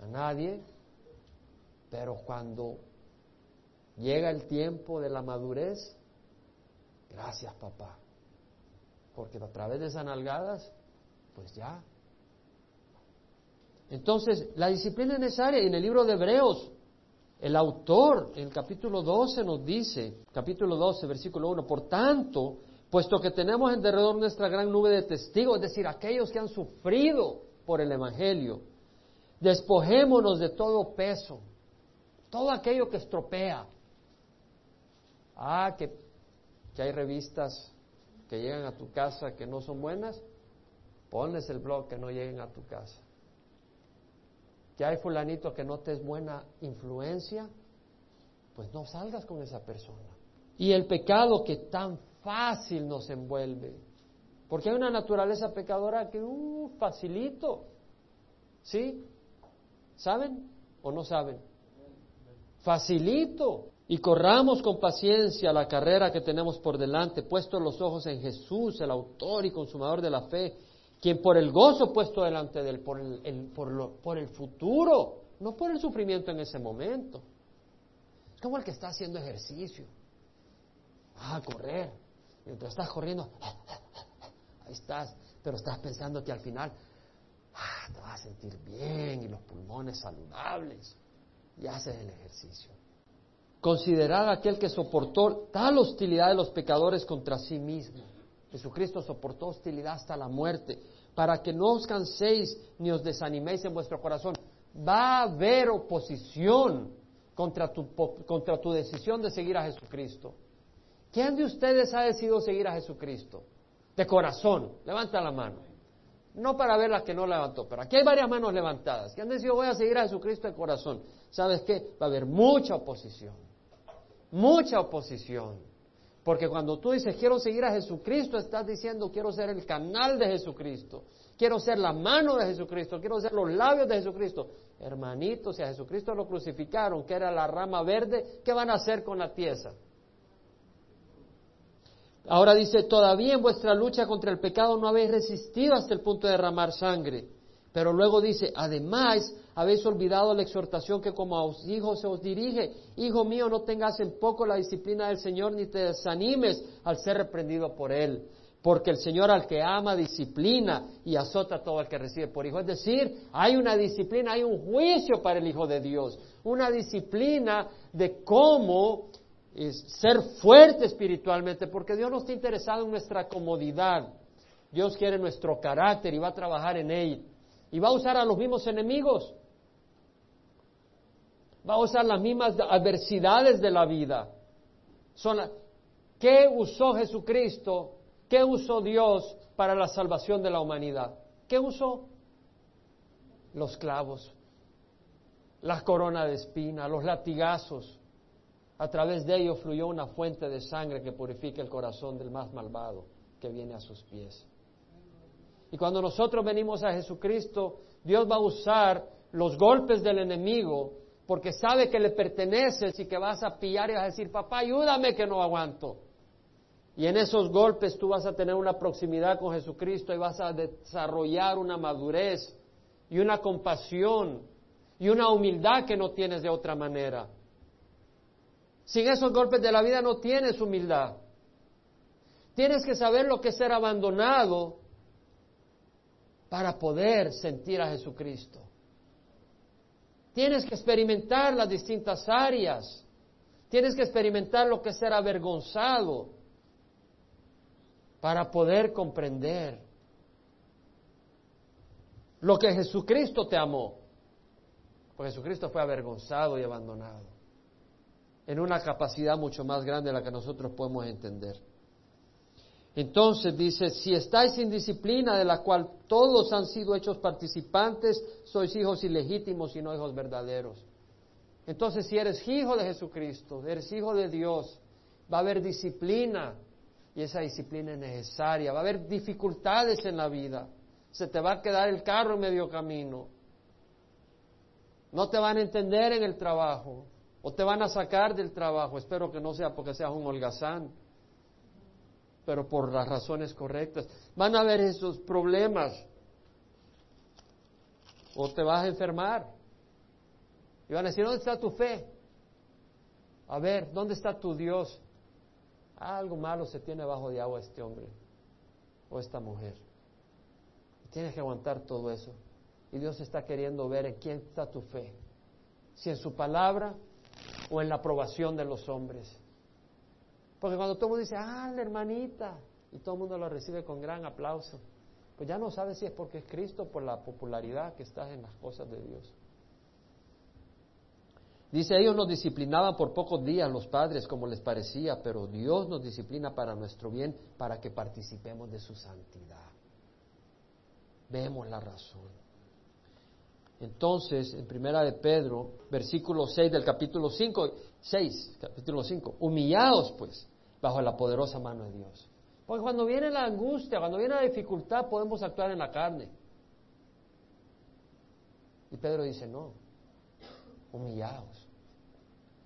A nadie. Pero cuando llega el tiempo de la madurez, gracias papá. Porque a través de esas nalgadas, pues ya. Entonces, la disciplina es necesaria. En el libro de Hebreos, el autor, en el capítulo 12, nos dice, capítulo 12, versículo 1, por tanto, puesto que tenemos en derredor nuestra gran nube de testigos, es decir, aquellos que han sufrido por el Evangelio, despojémonos de todo peso, todo aquello que estropea. Ah, que, que hay revistas que llegan a tu casa que no son buenas, ponles el blog que no lleguen a tu casa. Que hay fulanito que no te es buena influencia, pues no salgas con esa persona. Y el pecado que tan fácil nos envuelve. Porque hay una naturaleza pecadora que, uh, facilito. ¿Sí? ¿Saben o no saben? Facilito. Y corramos con paciencia la carrera que tenemos por delante, puestos los ojos en Jesús, el autor y consumador de la fe, quien por el gozo puesto delante de él, por el, por, por el futuro, no por el sufrimiento en ese momento. Es como el que está haciendo ejercicio. Ah, correr. Mientras estás corriendo, ahí estás, pero estás pensando que al final ah, te vas a sentir bien y los pulmones saludables y haces el ejercicio. Considerad aquel que soportó tal hostilidad de los pecadores contra sí mismo. Jesucristo soportó hostilidad hasta la muerte, para que no os canséis ni os desaniméis en vuestro corazón. Va a haber oposición contra tu, contra tu decisión de seguir a Jesucristo. ¿Quién de ustedes ha decidido seguir a Jesucristo? De corazón. Levanta la mano. No para ver la que no levantó, pero aquí hay varias manos levantadas. ¿Quién han decidido voy a seguir a Jesucristo de corazón? ¿Sabes qué? Va a haber mucha oposición. Mucha oposición. Porque cuando tú dices quiero seguir a Jesucristo, estás diciendo quiero ser el canal de Jesucristo. Quiero ser la mano de Jesucristo. Quiero ser los labios de Jesucristo. Hermanitos, si a Jesucristo lo crucificaron, que era la rama verde, ¿qué van a hacer con la tiesa? Ahora dice, todavía en vuestra lucha contra el pecado no habéis resistido hasta el punto de derramar sangre. Pero luego dice, además habéis olvidado la exhortación que como a os hijos se os dirige, hijo mío, no tengas en poco la disciplina del Señor ni te desanimes al ser reprendido por Él. Porque el Señor al que ama disciplina y azota a todo el que recibe por hijo. Es decir, hay una disciplina, hay un juicio para el Hijo de Dios. Una disciplina de cómo es ser fuerte espiritualmente, porque Dios no está interesado en nuestra comodidad. Dios quiere nuestro carácter y va a trabajar en él. Y va a usar a los mismos enemigos. Va a usar las mismas adversidades de la vida. Son ¿Qué usó Jesucristo? ¿Qué usó Dios para la salvación de la humanidad? ¿Qué usó? los clavos, la corona de espina, los latigazos. A través de ellos fluyó una fuente de sangre que purifica el corazón del más malvado que viene a sus pies. Y cuando nosotros venimos a Jesucristo, Dios va a usar los golpes del enemigo porque sabe que le perteneces y que vas a pillar y vas a decir, papá, ayúdame que no aguanto. Y en esos golpes tú vas a tener una proximidad con Jesucristo y vas a desarrollar una madurez y una compasión y una humildad que no tienes de otra manera. Sin esos golpes de la vida no tienes humildad. Tienes que saber lo que es ser abandonado para poder sentir a Jesucristo. Tienes que experimentar las distintas áreas. Tienes que experimentar lo que es ser avergonzado para poder comprender lo que Jesucristo te amó. Porque Jesucristo fue avergonzado y abandonado en una capacidad mucho más grande de la que nosotros podemos entender. Entonces dice, si estáis sin disciplina de la cual todos han sido hechos participantes, sois hijos ilegítimos y no hijos verdaderos. Entonces si eres hijo de Jesucristo, eres hijo de Dios, va a haber disciplina y esa disciplina es necesaria, va a haber dificultades en la vida, se te va a quedar el carro en medio camino, no te van a entender en el trabajo o te van a sacar del trabajo, espero que no sea porque seas un holgazán pero por las razones correctas. Van a haber esos problemas. O te vas a enfermar. Y van a decir, ¿dónde está tu fe? A ver, ¿dónde está tu Dios? algo malo se tiene bajo de agua este hombre o esta mujer. tienes que aguantar todo eso. Y Dios está queriendo ver en quién está tu fe. Si en su palabra o en la aprobación de los hombres. Porque cuando todo el mundo dice, ah, la hermanita, y todo el mundo lo recibe con gran aplauso, pues ya no sabe si es porque es Cristo por la popularidad que está en las cosas de Dios. Dice, ellos nos disciplinaban por pocos días los padres como les parecía, pero Dios nos disciplina para nuestro bien, para que participemos de su santidad. Vemos la razón. Entonces, en primera de Pedro, versículo 6 del capítulo 5, 6, capítulo 5, humillados pues bajo la poderosa mano de Dios. Porque cuando viene la angustia, cuando viene la dificultad, podemos actuar en la carne. Y Pedro dice, no, humillados.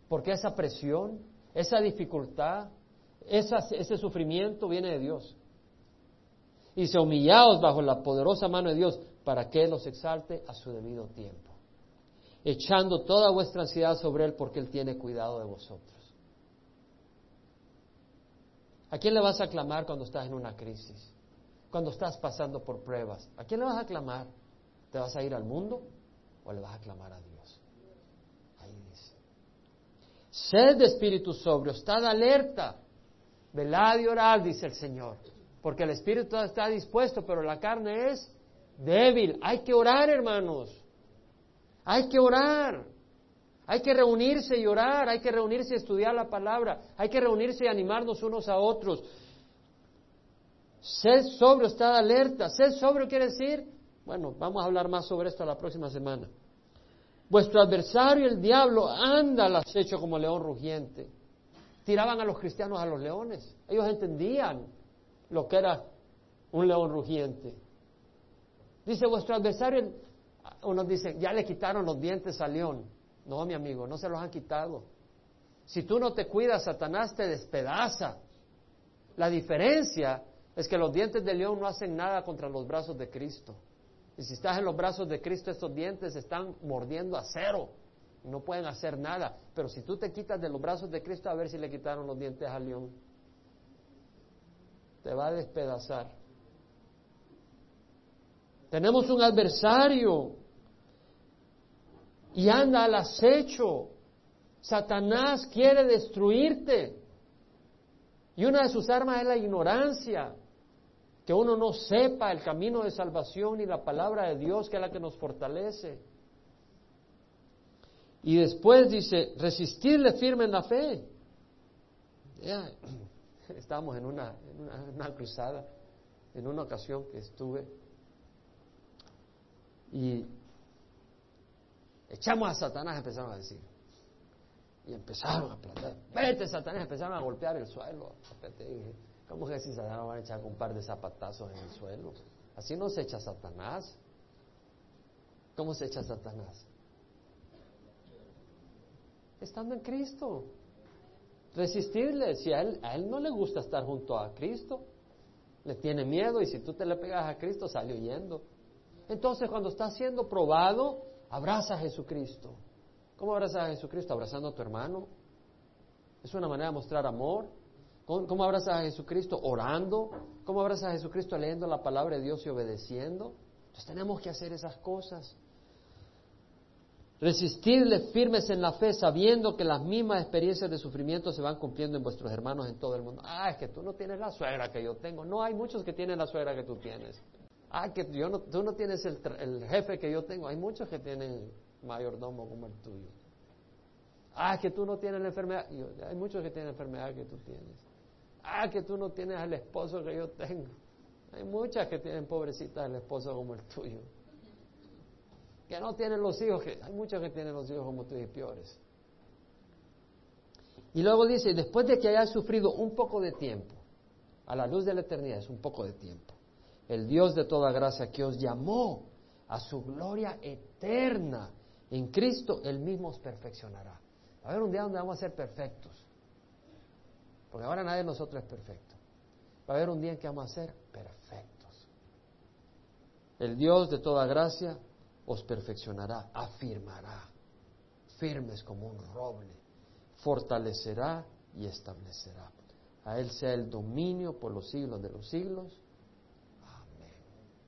Porque esa presión, esa dificultad, ese sufrimiento viene de Dios. Y dice, humillados bajo la poderosa mano de Dios, para que Él los exalte a su debido tiempo, echando toda vuestra ansiedad sobre Él porque Él tiene cuidado de vosotros. ¿A quién le vas a clamar cuando estás en una crisis? Cuando estás pasando por pruebas. ¿A quién le vas a clamar? ¿Te vas a ir al mundo o le vas a clamar a Dios? Ahí dice. Sed de espíritu sobrio, estad alerta, velad y orad, dice el Señor. Porque el espíritu está dispuesto, pero la carne es débil. Hay que orar, hermanos. Hay que orar. Hay que reunirse y orar, hay que reunirse y estudiar la palabra, hay que reunirse y animarnos unos a otros. Sed sobrio, estad alerta. Sed sobrio quiere decir, bueno, vamos a hablar más sobre esto la próxima semana. Vuestro adversario, el diablo, anda al acecho como león rugiente. Tiraban a los cristianos a los leones. Ellos entendían lo que era un león rugiente. Dice vuestro adversario, unos dicen, ya le quitaron los dientes al león. No, mi amigo, no se los han quitado. Si tú no te cuidas, Satanás te despedaza. La diferencia es que los dientes del león no hacen nada contra los brazos de Cristo. Y si estás en los brazos de Cristo, estos dientes están mordiendo a cero. No pueden hacer nada. Pero si tú te quitas de los brazos de Cristo, a ver si le quitaron los dientes al león. Te va a despedazar. Tenemos un adversario y anda al acecho. Satanás quiere destruirte. Y una de sus armas es la ignorancia, que uno no sepa el camino de salvación y la palabra de Dios, que es la que nos fortalece. Y después dice, resistirle firme en la fe. Ya, <clears throat> estábamos en una, en una cruzada, en una ocasión que estuve, y echamos a Satanás, empezaron a decir. Y empezaron a plantar. Vete, Satanás, empezaron a golpear el suelo. ¿Cómo que si Satanás van a echar un par de zapatazos en el suelo? Así no se echa Satanás. ¿Cómo se echa Satanás? Estando en Cristo. Resistirle. Si a él, a él no le gusta estar junto a Cristo, le tiene miedo y si tú te le pegas a Cristo, sale huyendo. Entonces, cuando estás siendo probado, abraza a Jesucristo. ¿Cómo abrazas a Jesucristo? Abrazando a tu hermano. Es una manera de mostrar amor. ¿Cómo, abrazas a Jesucristo? Orando. ¿Cómo abrazas a Jesucristo? Leyendo la palabra de Dios y obedeciendo. Entonces tenemos que hacer esas cosas. Resistirle firmes en la fe, sabiendo que las mismas experiencias de sufrimiento se van cumpliendo en vuestros hermanos en todo el mundo. Ah, es que tú no tienes la suegra que yo tengo. No, hay muchos que tienen la suegra que tú tienes. Ah, que tú no tienes el, el jefe que yo tengo. Hay muchos que tienen mayordomo como el tuyo. Ah, que tú no tienes la enfermedad. hay muchos que tienen la enfermedad que tú tienes. Ah, que tú no tienes al esposo que yo tengo. Hay muchas que tienen pobrecitas el esposo como el tuyo. Que no tienen los hijos, que hay muchos que tienen los hijos como tú y peores. Y luego dice, después de que hayas sufrido un poco de tiempo, a la luz de la eternidad es un poco de tiempo, el Dios de toda gracia que os llamó a su gloria eterna en Cristo, Él mismo os perfeccionará. Va a haber un día donde vamos a ser perfectos. Porque ahora nadie de nosotros es perfecto. Va a haber un día en que vamos a ser perfectos. El Dios de toda gracia os perfeccionará, afirmará, firmes como un roble, fortalecerá y establecerá. A Él sea el dominio por los siglos de los siglos.